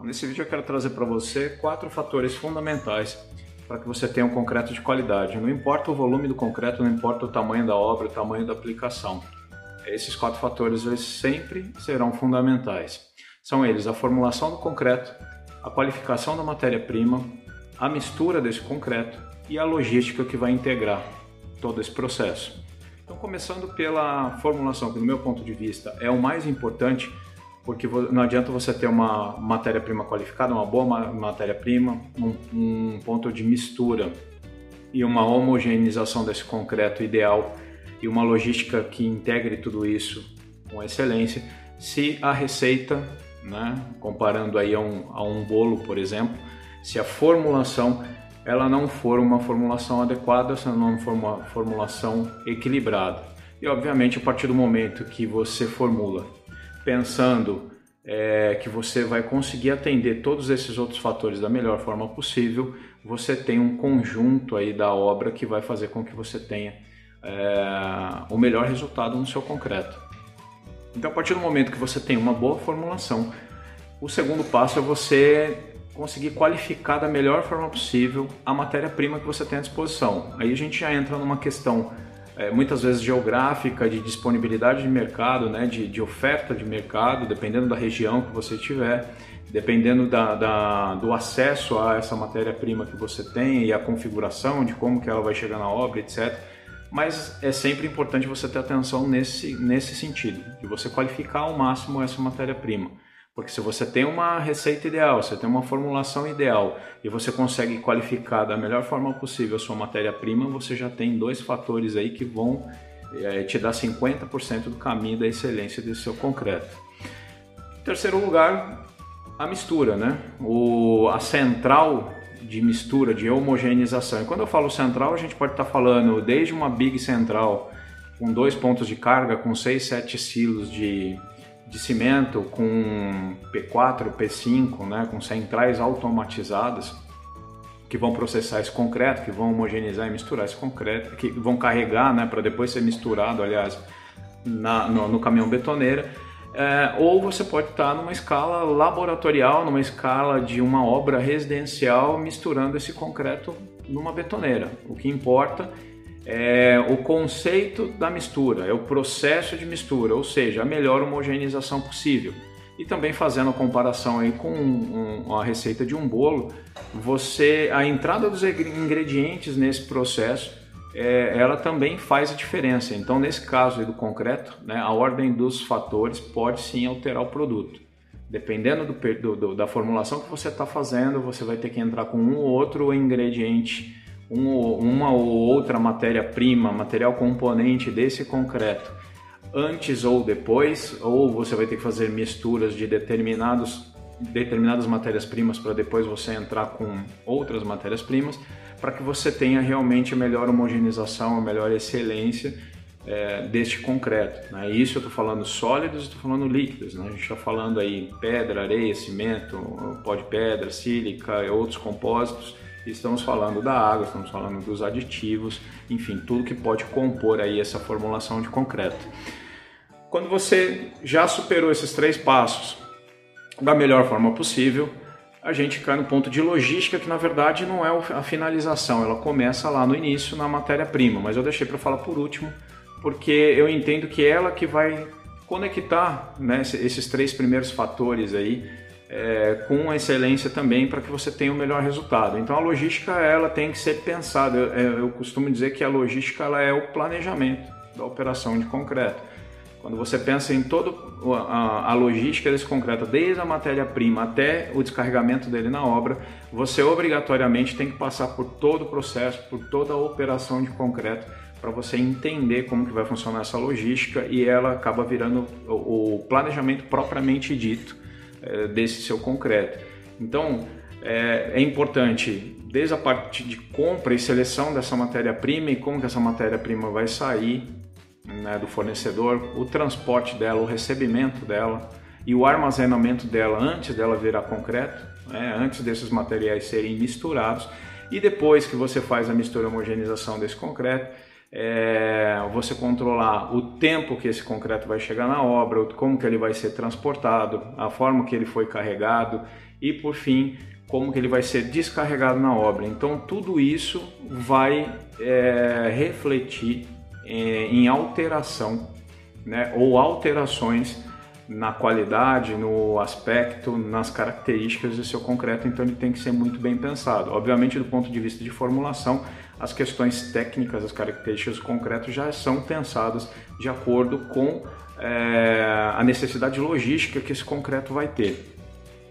Nesse vídeo eu quero trazer para você quatro fatores fundamentais para que você tenha um concreto de qualidade. Não importa o volume do concreto, não importa o tamanho da obra, o tamanho da aplicação. Esses quatro fatores eles sempre serão fundamentais. São eles a formulação do concreto, a qualificação da matéria-prima, a mistura desse concreto e a logística que vai integrar todo esse processo. Então, começando pela formulação, que no meu ponto de vista é o mais importante, porque não adianta você ter uma matéria-prima qualificada, uma boa matéria-prima, um, um, ponto de mistura e uma homogeneização desse concreto ideal e uma logística que integre tudo isso com excelência, se a receita, né, comparando aí a um, a um bolo, por exemplo, se a formulação ela não for uma formulação adequada, se não for uma formulação equilibrada. E obviamente a partir do momento que você formula pensando é, que você vai conseguir atender todos esses outros fatores da melhor forma possível, você tem um conjunto aí da obra que vai fazer com que você tenha é, o melhor resultado no seu concreto. Então, a partir do momento que você tem uma boa formulação, o segundo passo é você conseguir qualificar da melhor forma possível a matéria-prima que você tem à disposição. Aí a gente já entra numa questão é, muitas vezes geográfica, de disponibilidade de mercado, né, de, de oferta de mercado, dependendo da região que você tiver, dependendo da, da, do acesso a essa matéria-prima que você tem e a configuração de como que ela vai chegar na obra, etc. Mas é sempre importante você ter atenção nesse, nesse sentido, de você qualificar ao máximo essa matéria-prima. Porque se você tem uma receita ideal, você tem uma formulação ideal e você consegue qualificar da melhor forma possível a sua matéria-prima, você já tem dois fatores aí que vão é, te dar 50% do caminho da excelência do seu concreto. Em terceiro lugar, a mistura, né? O, a central de mistura, de homogeneização. E quando eu falo central, a gente pode estar falando desde uma big central com dois pontos de carga, com 6, 7 silos de de cimento com P4, P5, né, com centrais automatizadas que vão processar esse concreto, que vão homogeneizar e misturar esse concreto, que vão carregar, né, para depois ser misturado, aliás, na, no, no caminhão betoneira. É, ou você pode estar numa escala laboratorial, numa escala de uma obra residencial, misturando esse concreto numa betoneira. O que importa é o conceito da mistura, é o processo de mistura, ou seja, a melhor homogeneização possível. E também fazendo a comparação aí com um, a receita de um bolo, você a entrada dos ingredientes nesse processo, é, ela também faz a diferença. Então, nesse caso do concreto, né, a ordem dos fatores pode sim alterar o produto. Dependendo do, do, da formulação que você está fazendo, você vai ter que entrar com um ou outro ingrediente um, uma ou outra matéria-prima, material componente desse concreto antes ou depois, ou você vai ter que fazer misturas de determinados, determinadas matérias-primas para depois você entrar com outras matérias-primas, para que você tenha realmente a melhor homogeneização, a melhor excelência é, deste concreto. Né? Isso eu estou falando sólidos, estou falando líquidos. Né? A gente está falando aí pedra, areia, cimento, pó de pedra, sílica, outros compósitos estamos falando da água, estamos falando dos aditivos, enfim, tudo que pode compor aí essa formulação de concreto. Quando você já superou esses três passos da melhor forma possível, a gente cai no ponto de logística, que na verdade não é a finalização, ela começa lá no início na matéria-prima, mas eu deixei para falar por último, porque eu entendo que é ela que vai conectar né, esses três primeiros fatores aí é, com excelência também para que você tenha o melhor resultado. Então a logística ela tem que ser pensada. Eu, é, eu costumo dizer que a logística ela é o planejamento da operação de concreto. Quando você pensa em toda a, logística desse concreto, desde a matéria-prima até o descarregamento dele na obra, você obrigatoriamente tem que passar por todo o processo, por toda a operação de concreto para você entender como que vai funcionar essa logística e ela acaba virando o, planejamento propriamente dito desse seu concreto. Então, é, é, importante, desde a parte de compra e seleção dessa matéria-prima e como que essa matéria-prima vai sair né, do fornecedor, o transporte dela, o recebimento dela e o armazenamento dela antes dela virar concreto, né, antes desses materiais serem misturados e depois que você faz a mistura e homogeneização desse concreto, é, você controlar o tempo que esse concreto vai chegar na obra, como que ele vai ser transportado, a forma que ele foi carregado e por fim como que ele vai ser descarregado na obra. Então tudo isso vai é, refletir é, em alteração né, ou alterações na qualidade, no aspecto, nas características do seu concreto, então ele tem que ser muito bem pensado. Obviamente, do ponto de vista de formulação, as questões técnicas, as características do concreto já são pensadas de acordo com é, a necessidade logística que esse concreto vai ter.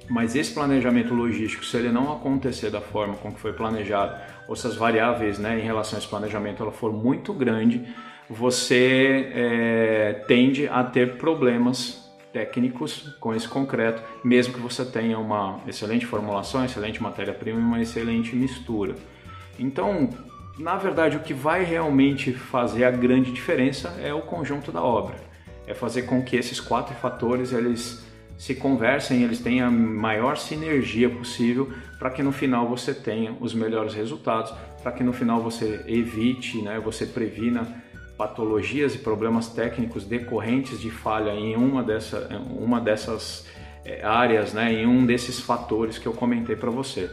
Mas esse planejamento logístico, se ele não acontecer da forma com que foi planejado, ou se as variáveis né, em relação a esse planejamento ela for muito grande, você é, tende a ter problemas técnicos com esse concreto, mesmo que você tenha uma excelente formulação, excelente matéria-prima e uma excelente mistura. Então, na verdade, o que vai realmente fazer a grande diferença é o conjunto da obra. É fazer com que esses quatro fatores eles se conversem, eles tenham a maior sinergia possível para que no final você tenha os melhores resultados, para que no final você evite, né, você previna patologias e problemas técnicos decorrentes de falha em uma, dessa, uma dessas é, áreas, né, em um desses fatores que eu comentei para você.